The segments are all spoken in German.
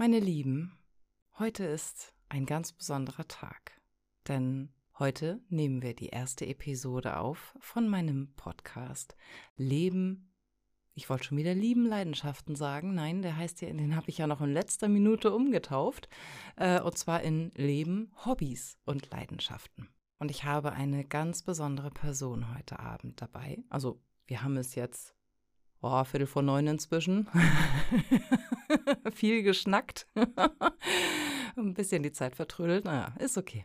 Meine Lieben, heute ist ein ganz besonderer Tag, denn heute nehmen wir die erste Episode auf von meinem Podcast Leben. Ich wollte schon wieder lieben Leidenschaften sagen. Nein, der heißt ja, den habe ich ja noch in letzter Minute umgetauft. Äh, und zwar in Leben, Hobbys und Leidenschaften. Und ich habe eine ganz besondere Person heute Abend dabei. Also, wir haben es jetzt Oh, Viertel vor neun inzwischen. Viel geschnackt. Ein bisschen die Zeit vertrödelt. Naja, ist okay.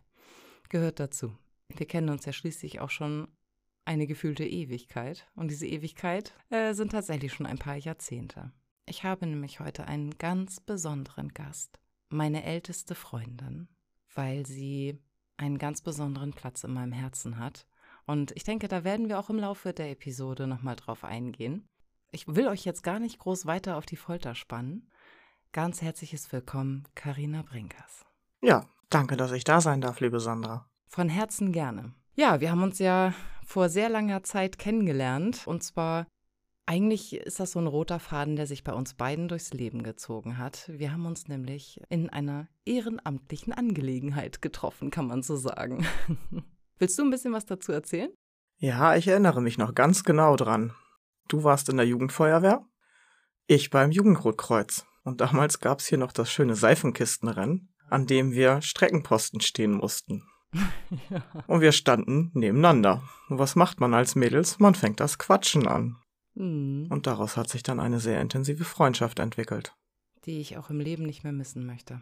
Gehört dazu. Wir kennen uns ja schließlich auch schon eine gefühlte Ewigkeit. Und diese Ewigkeit äh, sind tatsächlich schon ein paar Jahrzehnte. Ich habe nämlich heute einen ganz besonderen Gast. Meine älteste Freundin, weil sie einen ganz besonderen Platz in meinem Herzen hat. Und ich denke, da werden wir auch im Laufe der Episode nochmal drauf eingehen. Ich will euch jetzt gar nicht groß weiter auf die Folter spannen. Ganz herzliches Willkommen, Karina Brinkers. Ja, danke, dass ich da sein darf, liebe Sandra. Von Herzen gerne. Ja, wir haben uns ja vor sehr langer Zeit kennengelernt. Und zwar, eigentlich ist das so ein roter Faden, der sich bei uns beiden durchs Leben gezogen hat. Wir haben uns nämlich in einer ehrenamtlichen Angelegenheit getroffen, kann man so sagen. Willst du ein bisschen was dazu erzählen? Ja, ich erinnere mich noch ganz genau dran. Du warst in der Jugendfeuerwehr, ich beim Jugendrotkreuz. Und damals gab's hier noch das schöne Seifenkistenrennen, an dem wir Streckenposten stehen mussten. ja. Und wir standen nebeneinander. Und was macht man als Mädels? Man fängt das Quatschen an. Mhm. Und daraus hat sich dann eine sehr intensive Freundschaft entwickelt. Die ich auch im Leben nicht mehr missen möchte.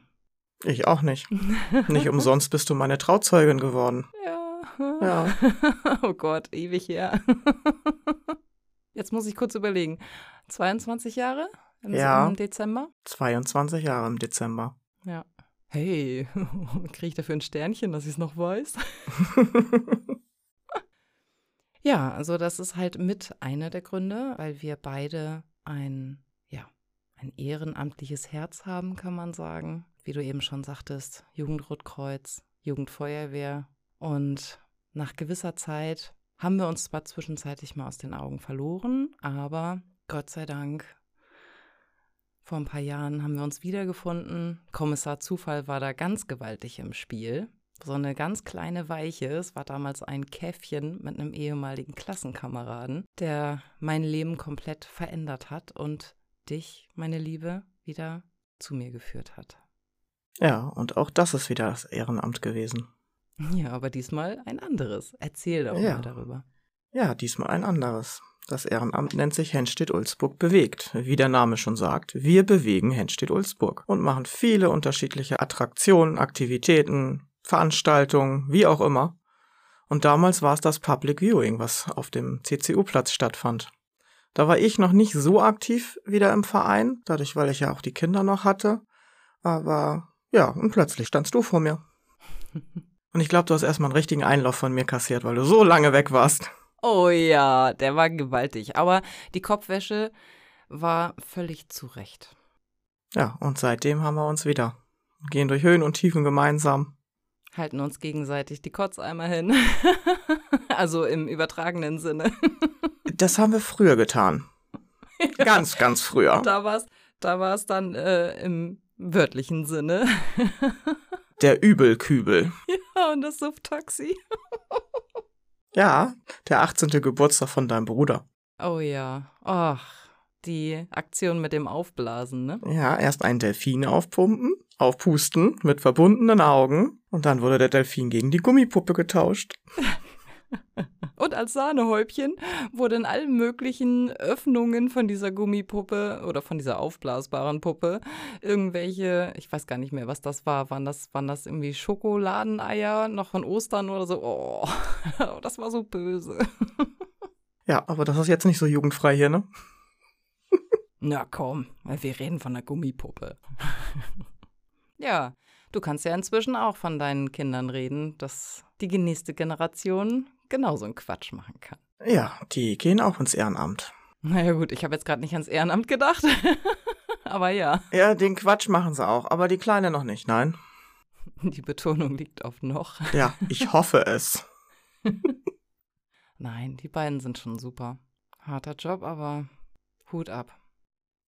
Ich auch nicht. nicht umsonst bist du meine Trauzeugin geworden. Ja. Ja. oh Gott, ewig her. Jetzt muss ich kurz überlegen. 22 Jahre im, ja, im Dezember? 22 Jahre im Dezember. Ja. Hey, kriege ich dafür ein Sternchen, dass ich es noch weiß? ja, also das ist halt mit einer der Gründe, weil wir beide ein, ja, ein ehrenamtliches Herz haben, kann man sagen. Wie du eben schon sagtest, Jugendrotkreuz, Jugendfeuerwehr. Und nach gewisser Zeit haben wir uns zwar zwischenzeitlich mal aus den Augen verloren, aber Gott sei Dank, vor ein paar Jahren haben wir uns wiedergefunden. Kommissar Zufall war da ganz gewaltig im Spiel. So eine ganz kleine Weiche. Es war damals ein Käffchen mit einem ehemaligen Klassenkameraden, der mein Leben komplett verändert hat und dich, meine Liebe, wieder zu mir geführt hat. Ja, und auch das ist wieder das Ehrenamt gewesen. Ja, aber diesmal ein anderes. Erzähl doch ja. mal darüber. Ja, diesmal ein anderes. Das Ehrenamt nennt sich Henstedt-Ulzburg bewegt. Wie der Name schon sagt, wir bewegen Henstedt-Ulzburg und machen viele unterschiedliche Attraktionen, Aktivitäten, Veranstaltungen, wie auch immer. Und damals war es das Public Viewing, was auf dem CCU-Platz stattfand. Da war ich noch nicht so aktiv wieder im Verein, dadurch, weil ich ja auch die Kinder noch hatte. Aber ja, und plötzlich standst du vor mir. Und ich glaube, du hast erstmal einen richtigen Einlauf von mir kassiert, weil du so lange weg warst. Oh ja, der war gewaltig. Aber die Kopfwäsche war völlig zurecht. Ja, und seitdem haben wir uns wieder. Gehen durch Höhen und Tiefen gemeinsam. Halten uns gegenseitig die Kotzeimer hin. also im übertragenen Sinne. das haben wir früher getan. Ja. Ganz, ganz früher. Da war es da war's dann äh, im wörtlichen Sinne. Der Übelkübel. Ja, und das Suft-Taxi. Ja, der 18. Geburtstag von deinem Bruder. Oh ja. Ach, die Aktion mit dem Aufblasen, ne? Ja, erst einen Delfin aufpumpen, aufpusten mit verbundenen Augen und dann wurde der Delfin gegen die Gummipuppe getauscht. Und als Sahnehäubchen wurde in allen möglichen Öffnungen von dieser Gummipuppe oder von dieser aufblasbaren Puppe irgendwelche, ich weiß gar nicht mehr, was das war. Waren das, waren das irgendwie Schokoladeneier noch von Ostern oder so? Oh, das war so böse. Ja, aber das ist jetzt nicht so jugendfrei hier, ne? Na komm, wir reden von der Gummipuppe. ja, du kannst ja inzwischen auch von deinen Kindern reden, dass die nächste Generation genauso einen Quatsch machen kann. Ja, die gehen auch ins Ehrenamt. Naja gut, ich habe jetzt gerade nicht ans Ehrenamt gedacht. aber ja. Ja, den Quatsch machen sie auch, aber die Kleine noch nicht, nein. Die Betonung liegt auf noch. Ja, ich hoffe es. Nein, die beiden sind schon super. Harter Job, aber Hut ab.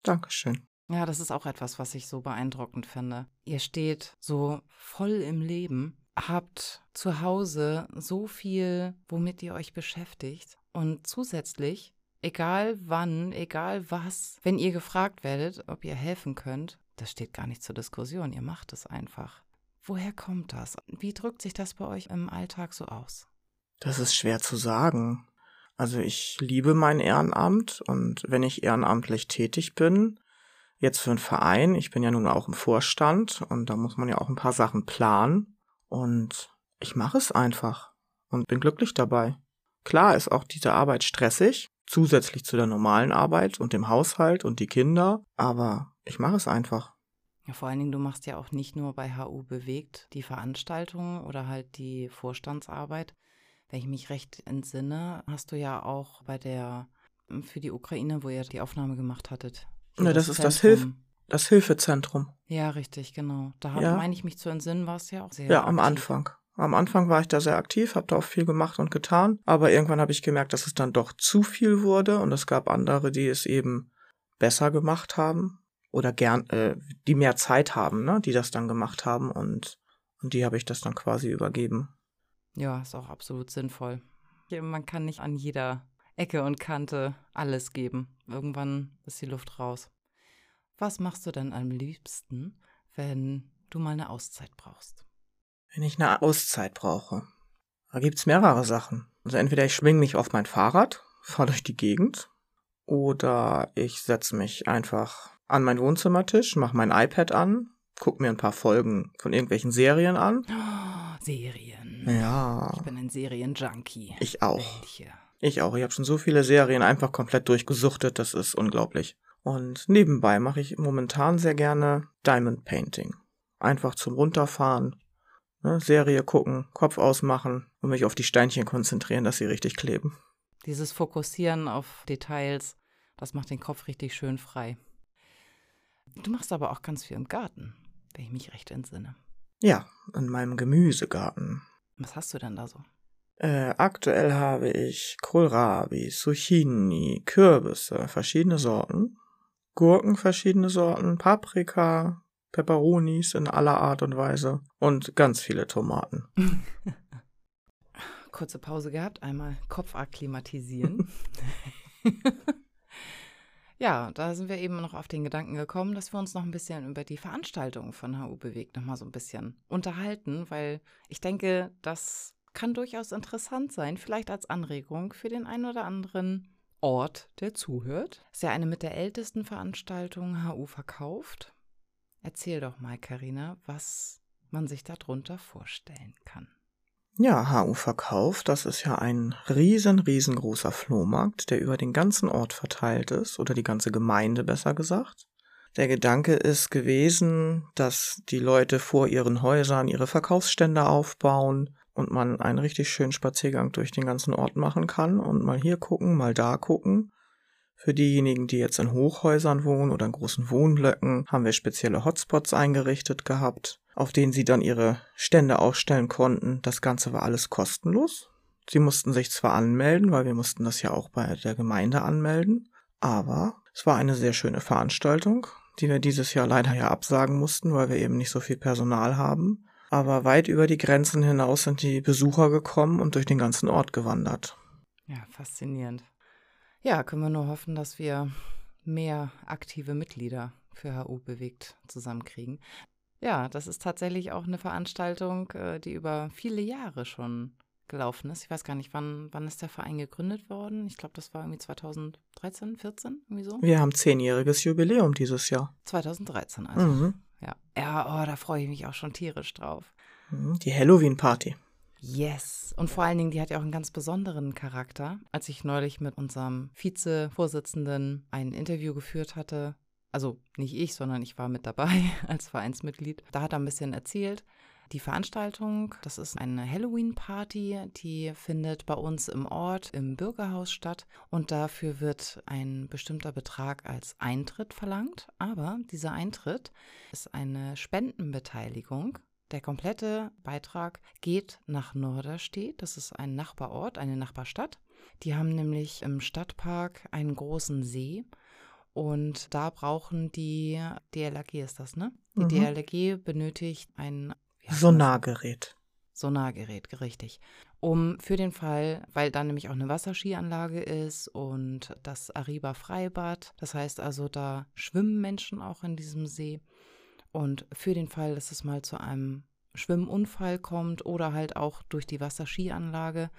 Dankeschön. Ja, das ist auch etwas, was ich so beeindruckend finde. Ihr steht so voll im Leben, habt zu Hause so viel, womit ihr euch beschäftigt und zusätzlich, egal wann, egal was, wenn ihr gefragt werdet, ob ihr helfen könnt, das steht gar nicht zur Diskussion, ihr macht es einfach. Woher kommt das? Wie drückt sich das bei euch im Alltag so aus? Das ist schwer zu sagen. Also ich liebe mein Ehrenamt und wenn ich ehrenamtlich tätig bin, jetzt für einen Verein, ich bin ja nun auch im Vorstand und da muss man ja auch ein paar Sachen planen und ich mache es einfach und bin glücklich dabei. Klar ist auch diese Arbeit stressig, zusätzlich zu der normalen Arbeit und dem Haushalt und die Kinder, aber ich mache es einfach. Ja, vor allen Dingen, du machst ja auch nicht nur bei HU bewegt die Veranstaltungen oder halt die Vorstandsarbeit, wenn ich mich recht entsinne, hast du ja auch bei der für die Ukraine, wo ihr die Aufnahme gemacht hattet. Ja, das, das ist das, Hilf das Hilfezentrum. Ja, richtig, genau. Da ja. meine ich mich zu entsinnen, war es ja auch sehr. Ja, am Anfang. Am Anfang war ich da sehr aktiv, habe da auch viel gemacht und getan, aber irgendwann habe ich gemerkt, dass es dann doch zu viel wurde und es gab andere, die es eben besser gemacht haben oder gern, äh, die mehr Zeit haben, ne, die das dann gemacht haben und und die habe ich das dann quasi übergeben. Ja, ist auch absolut sinnvoll. Man kann nicht an jeder Ecke und Kante alles geben. Irgendwann ist die Luft raus. Was machst du denn am liebsten, wenn du mal eine Auszeit brauchst? Wenn ich eine Auszeit brauche, da gibt es mehrere Sachen. Also entweder ich schwinge mich auf mein Fahrrad, fahre durch die Gegend, oder ich setze mich einfach an meinen Wohnzimmertisch, mache mein iPad an, gucke mir ein paar Folgen von irgendwelchen Serien an. Oh, Serien. Ja. Ich bin ein Serienjunkie. Ich auch. Ich auch. Ich habe schon so viele Serien einfach komplett durchgesuchtet, das ist unglaublich. Und nebenbei mache ich momentan sehr gerne Diamond Painting. Einfach zum Runterfahren, ne, Serie gucken, Kopf ausmachen und mich auf die Steinchen konzentrieren, dass sie richtig kleben. Dieses Fokussieren auf Details, das macht den Kopf richtig schön frei. Du machst aber auch ganz viel im Garten, wenn ich mich recht entsinne. Ja, in meinem Gemüsegarten. Was hast du denn da so? Äh, aktuell habe ich Kohlrabi, Zucchini, Kürbisse, verschiedene Sorten, Gurken, verschiedene Sorten, Paprika, Peperonis in aller Art und Weise und ganz viele Tomaten. Kurze Pause gehabt, einmal Kopf akklimatisieren. Ja, da sind wir eben noch auf den Gedanken gekommen, dass wir uns noch ein bisschen über die Veranstaltung von HU Bewegt noch mal so ein bisschen unterhalten, weil ich denke, das kann durchaus interessant sein, vielleicht als Anregung für den einen oder anderen Ort, der zuhört. Ist ja eine mit der ältesten Veranstaltungen HU verkauft. Erzähl doch mal, Karina, was man sich darunter vorstellen kann. Ja, HU Verkauf, das ist ja ein riesen, riesengroßer Flohmarkt, der über den ganzen Ort verteilt ist, oder die ganze Gemeinde besser gesagt. Der Gedanke ist gewesen, dass die Leute vor ihren Häusern ihre Verkaufsstände aufbauen und man einen richtig schönen Spaziergang durch den ganzen Ort machen kann und mal hier gucken, mal da gucken. Für diejenigen, die jetzt in Hochhäusern wohnen oder in großen Wohnblöcken, haben wir spezielle Hotspots eingerichtet gehabt, auf denen sie dann ihre Stände aufstellen konnten. Das Ganze war alles kostenlos. Sie mussten sich zwar anmelden, weil wir mussten das ja auch bei der Gemeinde anmelden, aber es war eine sehr schöne Veranstaltung, die wir dieses Jahr leider ja absagen mussten, weil wir eben nicht so viel Personal haben. Aber weit über die Grenzen hinaus sind die Besucher gekommen und durch den ganzen Ort gewandert. Ja, faszinierend. Ja, können wir nur hoffen, dass wir mehr aktive Mitglieder für HU bewegt zusammenkriegen. Ja, das ist tatsächlich auch eine Veranstaltung, äh, die über viele Jahre schon gelaufen ist. Ich weiß gar nicht, wann, wann ist der Verein gegründet worden? Ich glaube, das war irgendwie 2013, 14, irgendwie so. Wir haben zehnjähriges Jubiläum dieses Jahr. 2013 also. Mhm. Ja, oh, da freue ich mich auch schon tierisch drauf. Mhm, die Halloween-Party. Yes. Und vor allen Dingen, die hat ja auch einen ganz besonderen Charakter. Als ich neulich mit unserem Vizevorsitzenden ein Interview geführt hatte, also nicht ich, sondern ich war mit dabei als Vereinsmitglied. Da hat er ein bisschen erzählt. Die Veranstaltung, das ist eine Halloween-Party, die findet bei uns im Ort im Bürgerhaus statt und dafür wird ein bestimmter Betrag als Eintritt verlangt. Aber dieser Eintritt ist eine Spendenbeteiligung. Der komplette Beitrag geht nach Norderstedt, das ist ein Nachbarort, eine Nachbarstadt. Die haben nämlich im Stadtpark einen großen See Und da brauchen die DLRG ist das, ne? Die Mhm. DLRG benötigt ein wie heißt das? Sonargerät. Sonargerät, richtig. Um für den Fall, weil dann nämlich auch eine Wasserskianlage ist und das Ariba Freibad, das heißt also, da schwimmen Menschen auch in diesem See. Und für den Fall, dass es mal zu einem Schwimmunfall kommt oder halt auch durch die Wasserskianlage,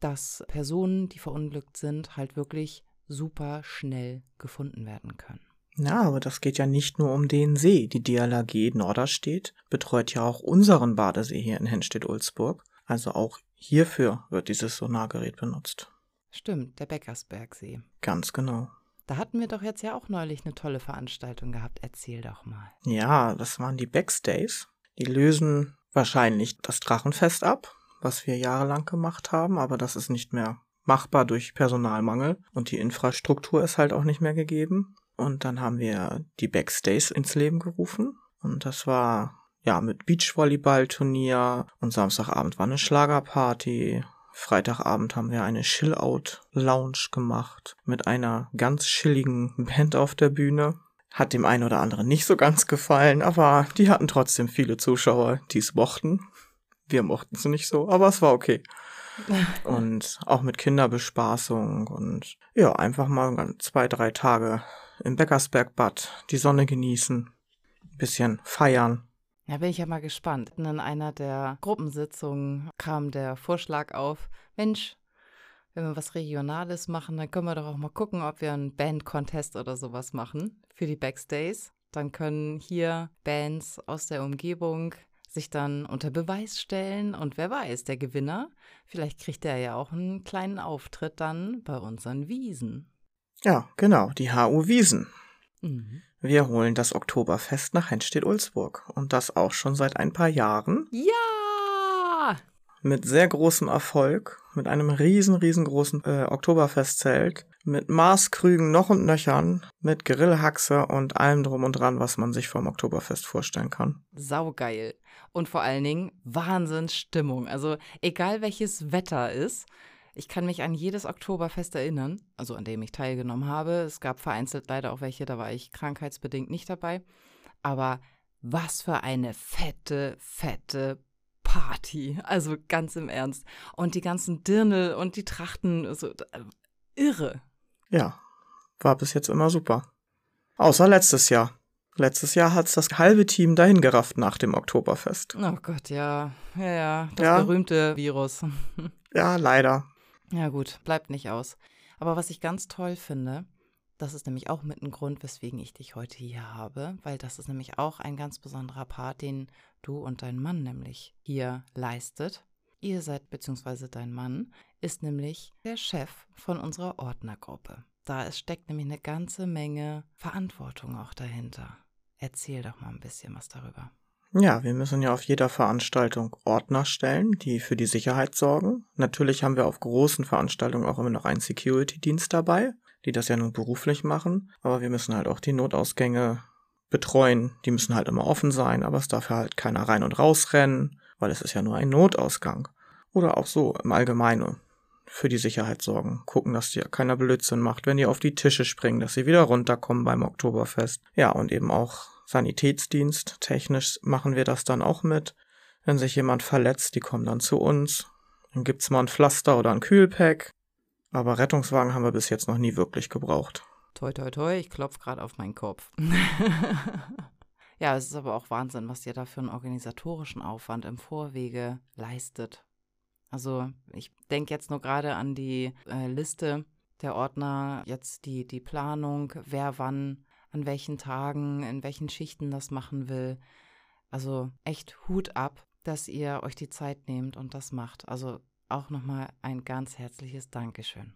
dass Personen, die verunglückt sind, halt wirklich super schnell gefunden werden können. Ja, aber das geht ja nicht nur um den See. Die DLRG Norderstedt betreut ja auch unseren Badesee hier in Henstedt-Ulzburg. Also auch hierfür wird dieses Sonargerät benutzt. Stimmt, der Beckersbergsee. Ganz genau. Da hatten wir doch jetzt ja auch neulich eine tolle Veranstaltung gehabt. Erzähl doch mal. Ja, das waren die Backstays. Die lösen wahrscheinlich das Drachenfest ab, was wir jahrelang gemacht haben, aber das ist nicht mehr machbar durch Personalmangel und die Infrastruktur ist halt auch nicht mehr gegeben. Und dann haben wir die Backstays ins Leben gerufen und das war ja mit Beachvolleyball-Turnier und Samstagabend war eine Schlagerparty. Freitagabend haben wir eine Chill-Out-Lounge gemacht mit einer ganz chilligen Band auf der Bühne. Hat dem einen oder anderen nicht so ganz gefallen, aber die hatten trotzdem viele Zuschauer, die es mochten. Wir mochten es nicht so, aber es war okay. Und auch mit Kinderbespaßung und ja, einfach mal zwei, drei Tage im Beckersbergbad die Sonne genießen, ein bisschen feiern. Ja, bin ich ja mal gespannt. In einer der Gruppensitzungen kam der Vorschlag auf, Mensch, wenn wir was Regionales machen, dann können wir doch auch mal gucken, ob wir einen Band-Contest oder sowas machen für die Backstays. Dann können hier Bands aus der Umgebung sich dann unter Beweis stellen und wer weiß, der Gewinner, vielleicht kriegt er ja auch einen kleinen Auftritt dann bei unseren Wiesen. Ja, genau, die HU Wiesen. Mhm. Wir holen das Oktoberfest nach Henstedt-Ulzburg und das auch schon seit ein paar Jahren Ja! mit sehr großem Erfolg, mit einem riesen, riesengroßen äh, Oktoberfestzelt, mit Maßkrügen noch und nöchern, mit Grillhaxe und allem drum und dran, was man sich vom Oktoberfest vorstellen kann. Saugeil. Und vor allen Dingen Wahnsinnsstimmung. Also egal welches Wetter ist, ich kann mich an jedes Oktoberfest erinnern, also an dem ich teilgenommen habe. Es gab vereinzelt leider auch welche, da war ich krankheitsbedingt nicht dabei. Aber was für eine fette, fette Party. Also ganz im Ernst. Und die ganzen Dirndl und die Trachten, so äh, irre. Ja, war bis jetzt immer super. Außer letztes Jahr. Letztes Jahr hat's das halbe Team dahin gerafft nach dem Oktoberfest. Oh Gott, ja. Ja, ja. Das Ja. berühmte Virus. Ja, leider. Ja gut, bleibt nicht aus. Aber was ich ganz toll finde, das ist nämlich auch mit ein Grund, weswegen ich dich heute hier habe, weil das ist nämlich auch ein ganz besonderer Part, den du und dein Mann nämlich hier leistet. Ihr seid, beziehungsweise dein Mann, ist nämlich der Chef von unserer Ordnergruppe. Da steckt nämlich eine ganze Menge Verantwortung auch dahinter. Erzähl doch mal ein bisschen was darüber. Ja, wir müssen ja auf jeder Veranstaltung Ordner stellen, die für die Sicherheit sorgen. Natürlich haben wir auf großen Veranstaltungen auch immer noch einen Security-Dienst dabei, die das ja nun beruflich machen. Aber wir müssen halt auch die Notausgänge betreuen. Die müssen halt immer offen sein, aber es darf ja halt keiner rein und rausrennen, weil es ist ja nur ein Notausgang. Oder auch so im Allgemeinen für die Sicherheit sorgen. Gucken, dass dir keiner Blödsinn macht, wenn die auf die Tische springen, dass sie wieder runterkommen beim Oktoberfest. Ja, und eben auch Sanitätsdienst. Technisch machen wir das dann auch mit. Wenn sich jemand verletzt, die kommen dann zu uns. Dann gibt's mal ein Pflaster oder ein Kühlpack. Aber Rettungswagen haben wir bis jetzt noch nie wirklich gebraucht. Toi, toi, toi, ich klopfe gerade auf meinen Kopf. ja, es ist aber auch Wahnsinn, was ihr da für einen organisatorischen Aufwand im Vorwege leistet. Also ich denke jetzt nur gerade an die äh, Liste der Ordner, jetzt die, die Planung, wer wann, an welchen Tagen, in welchen Schichten das machen will. Also echt Hut ab, dass ihr euch die Zeit nehmt und das macht. Also auch nochmal ein ganz herzliches Dankeschön.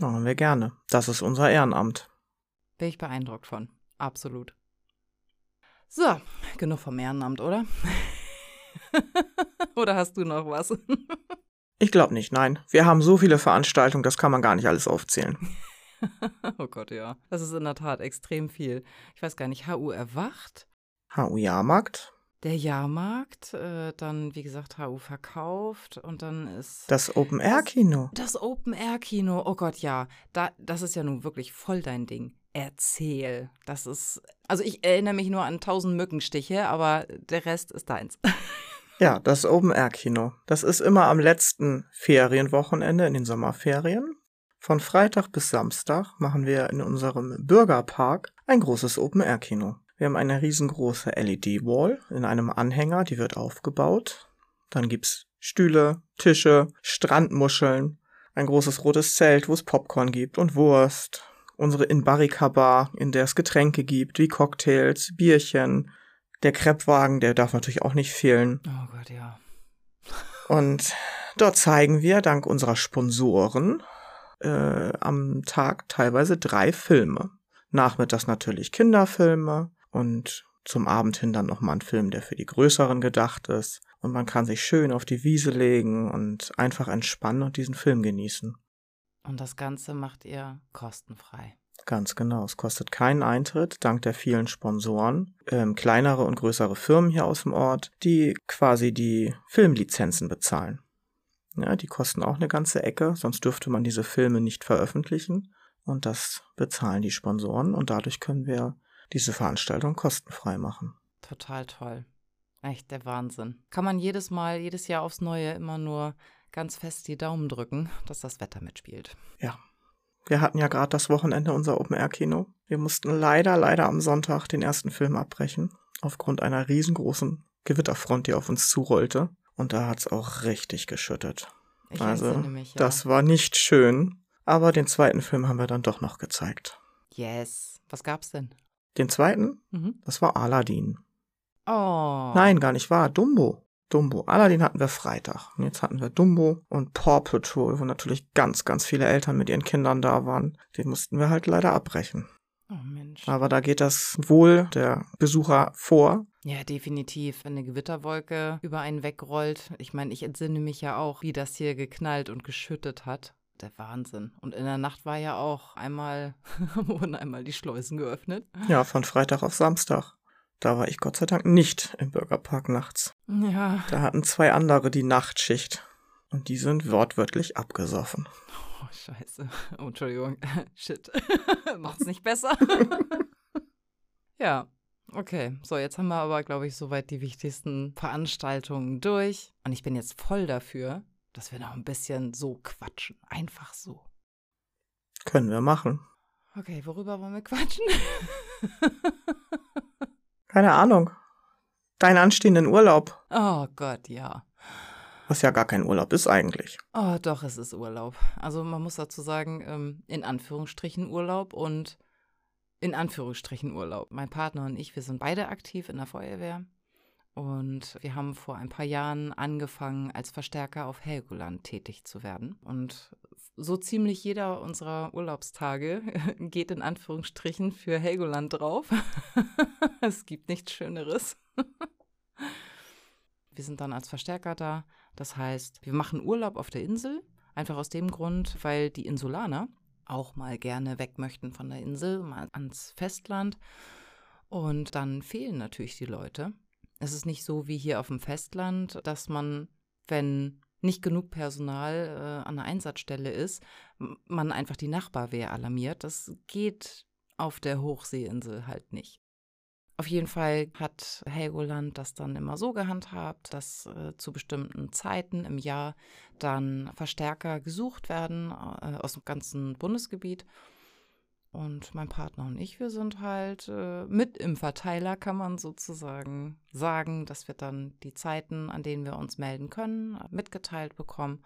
Haben wir gerne. Das ist unser Ehrenamt. Bin ich beeindruckt von. Absolut. So, genug vom Ehrenamt, oder? oder hast du noch was? Ich glaube nicht, nein. Wir haben so viele Veranstaltungen, das kann man gar nicht alles aufzählen. oh Gott, ja. Das ist in der Tat extrem viel. Ich weiß gar nicht, HU erwacht, HU Jahrmarkt, der Jahrmarkt, äh, dann, wie gesagt, HU verkauft und dann ist das Open-Air-Kino. das Open-Air-Kino. Oh Gott, ja. Da, das ist ja nun wirklich voll dein Ding. erzähl. Das ist, also ich erinnere mich nur an tausend Mückenstiche, aber der Rest ist deins. Ja, das Open-Air-Kino. Das ist immer am letzten Ferienwochenende in den Sommerferien. Von Freitag bis Samstag machen wir in unserem Bürgerpark ein großes Open-Air-Kino. Wir haben eine riesengroße LED-Wall in einem Anhänger, die wird aufgebaut. Dann gibt's Stühle, Tische, Strandmuscheln, ein großes rotes Zelt, wo es Popcorn gibt und Wurst. Unsere In-Barrika-Bar, in der es Getränke gibt, wie Cocktails, Bierchen, der Kreppwagen, der darf natürlich auch nicht fehlen. Oh Gott, ja. Und dort zeigen wir dank unserer Sponsoren äh, am Tag teilweise drei Filme. Nachmittags natürlich Kinderfilme und zum Abend hin dann nochmal ein Film, der für die Größeren gedacht ist. Und man kann sich schön auf die Wiese legen und einfach entspannen und diesen Film genießen. Und das Ganze macht ihr kostenfrei. Ganz genau. Es kostet keinen Eintritt, dank der vielen Sponsoren, ähm, kleinere und größere Firmen hier aus dem Ort, die quasi die Filmlizenzen bezahlen. Ja, die kosten auch eine ganze Ecke, sonst dürfte man diese Filme nicht veröffentlichen. Und das bezahlen die Sponsoren und dadurch können wir diese Veranstaltung kostenfrei machen. Total toll. Echt der Wahnsinn. Kann man jedes Mal, jedes Jahr aufs Neue immer nur ganz fest die Daumen drücken, dass das Wetter mitspielt. Ja, wir hatten ja gerade das Wochenende unser Open-Air-Kino. Wir mussten leider, leider am Sonntag den ersten Film abbrechen, aufgrund einer riesengroßen Gewitterfront, die auf uns zurollte. Und da hat's auch richtig geschüttet. Ich also, mich, ja. das war nicht schön. Aber den zweiten Film haben wir dann doch noch gezeigt. Yes. Was gab's denn? Den zweiten? Mhm. Das war Aladdin. Oh. Nein, gar nicht wahr. Dumbo. Dumbo. Aladdin hatten wir Freitag. Und jetzt hatten wir Dumbo und Paw Patrol, wo natürlich ganz, ganz viele Eltern mit ihren Kindern da waren. Den mussten wir halt leider abbrechen. Oh Mensch. Aber da geht das Wohl der Besucher vor. Ja, definitiv. Wenn eine Gewitterwolke über einen wegrollt. Ich meine, ich entsinne mich ja auch, wie das hier geknallt und geschüttet hat. Der Wahnsinn. Und in der Nacht war ja auch einmal, wurden einmal die Schleusen geöffnet. Ja, von Freitag auf Samstag. Da war ich Gott sei Dank nicht im Bürgerpark nachts. Ja. Da hatten zwei andere die Nachtschicht. Und die sind wortwörtlich abgesoffen. Oh, scheiße. Oh, Entschuldigung. Shit. Macht's nicht besser. ja. Okay, so jetzt haben wir aber, glaube ich, soweit die wichtigsten Veranstaltungen durch. Und ich bin jetzt voll dafür, dass wir noch ein bisschen so quatschen. Einfach so. Können wir machen. Okay, worüber wollen wir quatschen? Keine Ahnung. Deinen anstehenden Urlaub. Oh Gott, ja. Was ja gar kein Urlaub ist eigentlich. Oh, doch, es ist Urlaub. Also man muss dazu sagen, ähm, in Anführungsstrichen Urlaub und in Anführungsstrichen Urlaub. Mein Partner und ich, wir sind beide aktiv in der Feuerwehr. Und wir haben vor ein paar Jahren angefangen, als Verstärker auf Helgoland tätig zu werden. Und so ziemlich jeder unserer Urlaubstage geht in Anführungsstrichen für Helgoland drauf. es gibt nichts Schöneres. wir sind dann als Verstärker da. Das heißt, wir machen Urlaub auf der Insel. Einfach aus dem Grund, weil die Insulaner auch mal gerne weg möchten von der Insel, mal ans Festland. Und dann fehlen natürlich die Leute. Es ist nicht so wie hier auf dem Festland, dass man, wenn nicht genug Personal äh, an der Einsatzstelle ist, man einfach die Nachbarwehr alarmiert. Das geht auf der Hochseeinsel halt nicht. Auf jeden Fall hat Helgoland das dann immer so gehandhabt, dass äh, zu bestimmten Zeiten im Jahr dann Verstärker gesucht werden äh, aus dem ganzen Bundesgebiet und mein Partner und ich, wir sind halt äh, mit im Verteiler, kann man sozusagen sagen, dass wir dann die Zeiten, an denen wir uns melden können, mitgeteilt bekommen.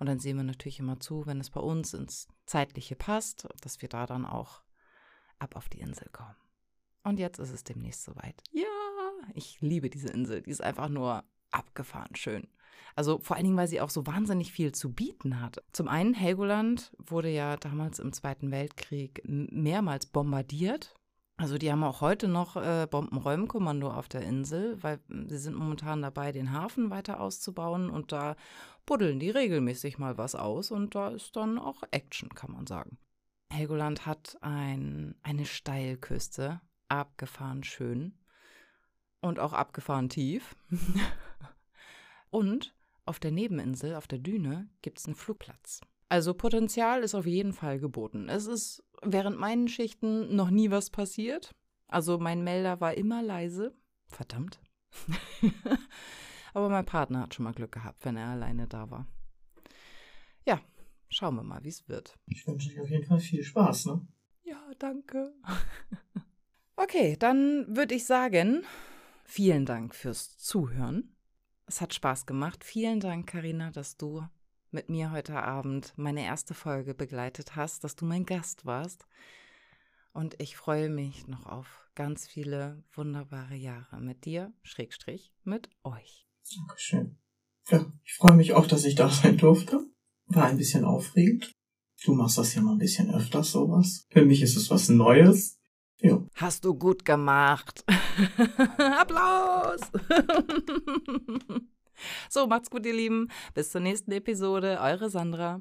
Und dann sehen wir natürlich immer zu, wenn es bei uns ins Zeitliche passt, dass wir da dann auch ab auf die Insel kommen. Und jetzt ist es demnächst soweit. Ja, ich liebe diese Insel. Die ist einfach nur abgefahren schön. Also vor allen Dingen, weil sie auch so wahnsinnig viel zu bieten hat. Zum einen, Helgoland wurde ja damals im Zweiten Weltkrieg mehrmals bombardiert. Also die haben auch heute noch äh, Bombenräumkommando auf der Insel, weil sie sind momentan dabei, den Hafen weiter auszubauen und da buddeln die regelmäßig mal was aus und da ist dann auch Action, kann man sagen. Helgoland hat ein, eine Steilküste, abgefahren schön und auch abgefahren tief. und auf der Nebeninsel, auf der Düne, gibt es einen Flugplatz. Also Potenzial ist auf jeden Fall geboten. Es ist während meinen Schichten noch nie was passiert. Also mein Melder war immer leise. Verdammt. Aber mein Partner hat schon mal Glück gehabt, wenn er alleine da war. Ja, schauen wir mal, wie es wird. Ich wünsche dir auf jeden Fall viel Spaß, ne? Ja, danke. okay, dann würde ich sagen, vielen Dank fürs Zuhören. Es hat Spaß gemacht. Vielen Dank, Karina, dass du mit mir heute Abend meine erste Folge begleitet hast, dass du mein Gast warst. Und ich freue mich noch auf ganz viele wunderbare Jahre mit dir, Schrägstrich, mit euch. Dankeschön. Ja, ich freue mich auch, dass ich da sein durfte. War ein bisschen aufregend. Du machst das ja mal ein bisschen öfters, sowas. Für mich ist es was Neues. Ja. Hast du gut gemacht. Applaus! so, macht's gut, ihr Lieben. Bis zur nächsten Episode. Eure Sandra.